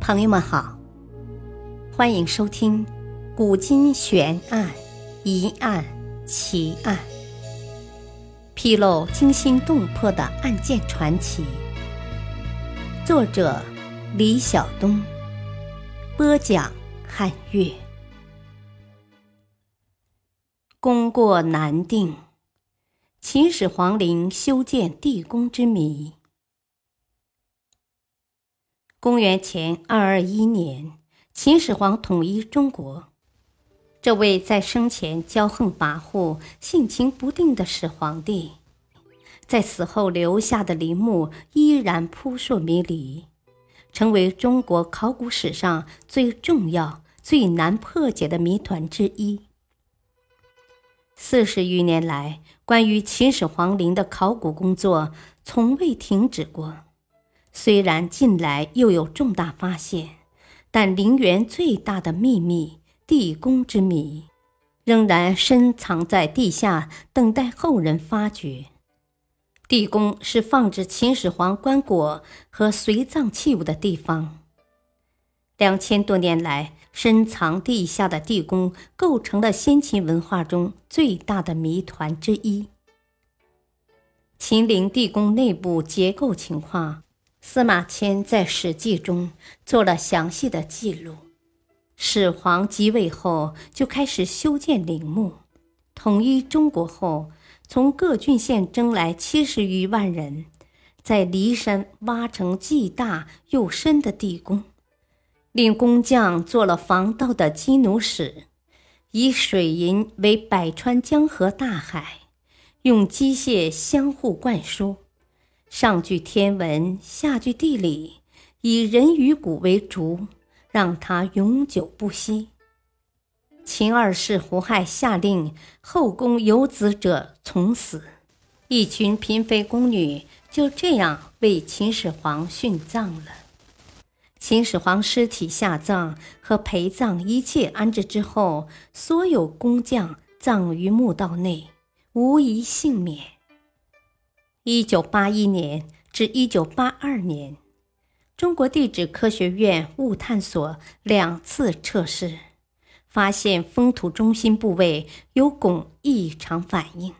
朋友们好，欢迎收听《古今悬案、疑案、奇案》，披露惊心动魄的案件传奇。作者：李晓东，播讲：汉月。功过难定，秦始皇陵修建地宫之谜。公元前二二一年，秦始皇统一中国。这位在生前骄横跋扈、性情不定的始皇帝，在死后留下的陵墓依然扑朔迷离，成为中国考古史上最重要、最难破解的谜团之一。四十余年来，关于秦始皇陵的考古工作从未停止过。虽然近来又有重大发现，但陵园最大的秘密——地宫之谜，仍然深藏在地下，等待后人发掘。地宫是放置秦始皇棺椁和随葬器物的地方。两千多年来，深藏地下的地宫构成了先秦文化中最大的谜团之一。秦陵地宫内部结构情况。司马迁在《史记》中做了详细的记录。始皇即位后，就开始修建陵墓。统一中国后，从各郡县征来七十余万人，在骊山挖成既大又深的地宫，令工匠做了防盗的金弩室，以水银为百川江河大海，用机械相互灌输。上具天文，下具地理，以人与谷为主，让它永久不息。秦二世胡亥下令，后宫有子者从死。一群嫔妃宫女就这样为秦始皇殉葬了。秦始皇尸体下葬和陪葬一切安置之后，所有工匠葬于墓道内，无一幸免。一九八一年至一九八二年，中国地质科学院物探所两次测试，发现封土中心部位有汞异常反应。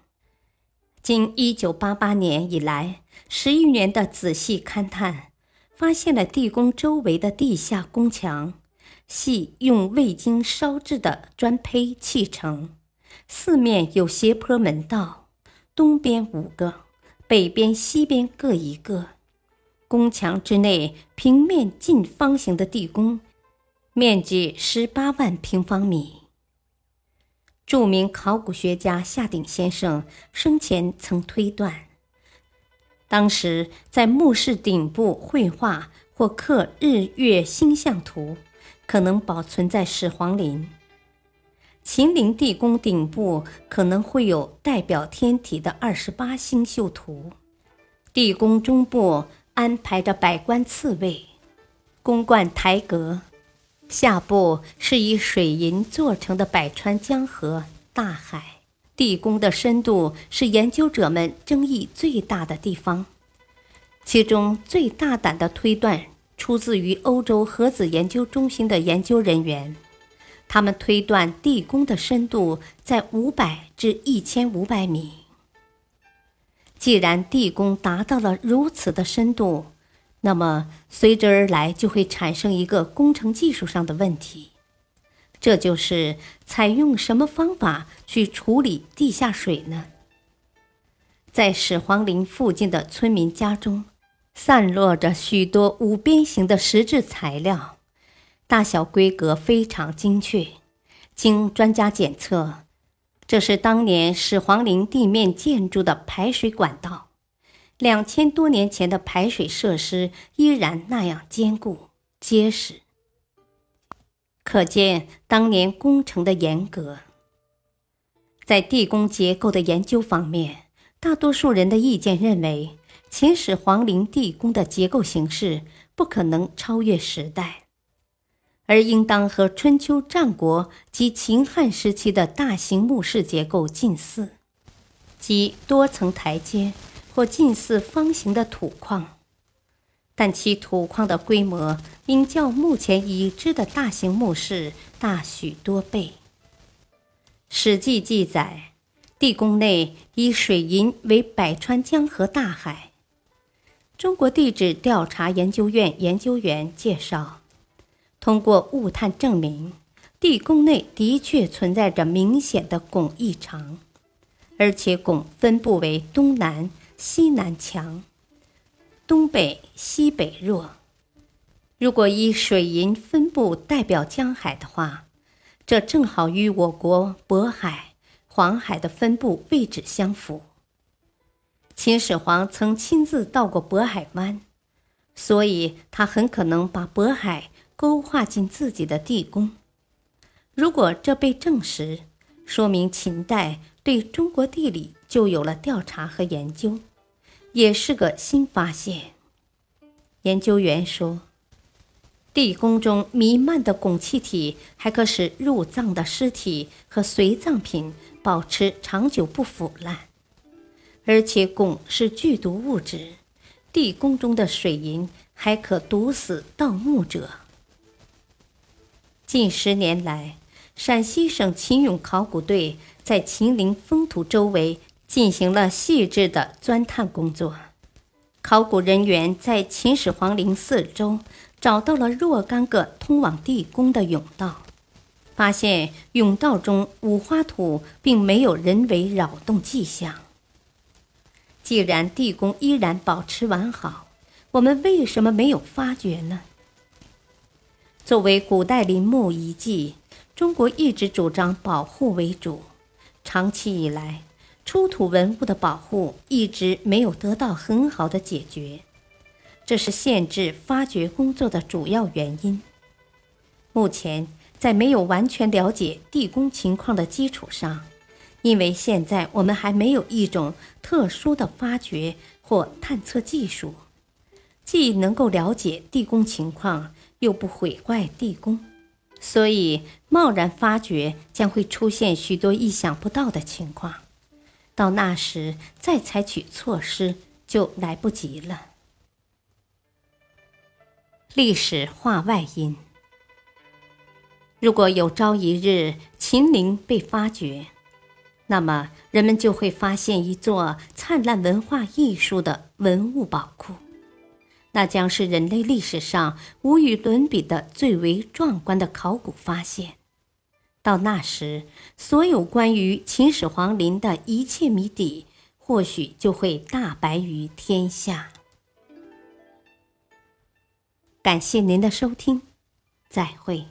经一九八八年以来十余年的仔细勘探，发现了地宫周围的地下宫墙，系用未经烧制的砖坯砌成，四面有斜坡门道，东边五个。北边、西边各一个，宫墙之内平面近方形的地宫，面积十八万平方米。著名考古学家夏鼎先生生前曾推断，当时在墓室顶部绘画或刻日月星象图，可能保存在始皇陵。秦陵地宫顶部可能会有代表天体的二十八星宿图，地宫中部安排着百官赐位，宫观台阁，下部是以水银做成的百川江河大海。地宫的深度是研究者们争议最大的地方，其中最大胆的推断出自于欧洲核子研究中心的研究人员。他们推断地宫的深度在五百至一千五百米。既然地宫达到了如此的深度，那么随之而来就会产生一个工程技术上的问题，这就是采用什么方法去处理地下水呢？在始皇陵附近的村民家中，散落着许多五边形的石质材料。大小规格非常精确，经专家检测，这是当年始皇陵地面建筑的排水管道。两千多年前的排水设施依然那样坚固结实，可见当年工程的严格。在地宫结构的研究方面，大多数人的意见认为，秦始皇陵地宫的结构形式不可能超越时代。而应当和春秋战国及秦汉时期的大型墓室结构近似，即多层台阶或近似方形的土矿。但其土矿的规模应较目前已知的大型墓室大许多倍。《史记》记载，地宫内以水银为百川江河大海。中国地质调查研究院研究员介绍，通过物探证明，地宫内的确存在着明显的汞异常，而且汞分布为东南、西南强。东北、西北弱。如果以水银分布代表江海的话，这正好与我国渤海、黄海的分布位置相符。秦始皇曾亲自到过渤海湾，所以他很可能把渤海勾画进自己的地宫。如果这被证实，说明秦代对中国地理就有了调查和研究。也是个新发现。研究员说，地宫中弥漫的汞气体还可使入葬的尸体和随葬品保持长久不腐烂，而且汞是剧毒物质，地宫中的水银还可毒死盗墓者。近十年来，陕西省秦俑考古队在秦陵封土周围。进行了细致的钻探工作，考古人员在秦始皇陵四周找到了若干个通往地宫的甬道，发现甬道中五花土并没有人为扰动迹象。既然地宫依然保持完好，我们为什么没有发掘呢？作为古代陵墓遗迹，中国一直主张保护为主，长期以来。出土文物的保护一直没有得到很好的解决，这是限制发掘工作的主要原因。目前，在没有完全了解地宫情况的基础上，因为现在我们还没有一种特殊的发掘或探测技术，既能够了解地宫情况，又不毁坏地宫，所以贸然发掘将会出现许多意想不到的情况。到那时再采取措施就来不及了。历史话外音：如果有朝一日秦陵被发掘，那么人们就会发现一座灿烂文化艺术的文物宝库，那将是人类历史上无与伦比的最为壮观的考古发现。到那时，所有关于秦始皇陵的一切谜底，或许就会大白于天下。感谢您的收听，再会。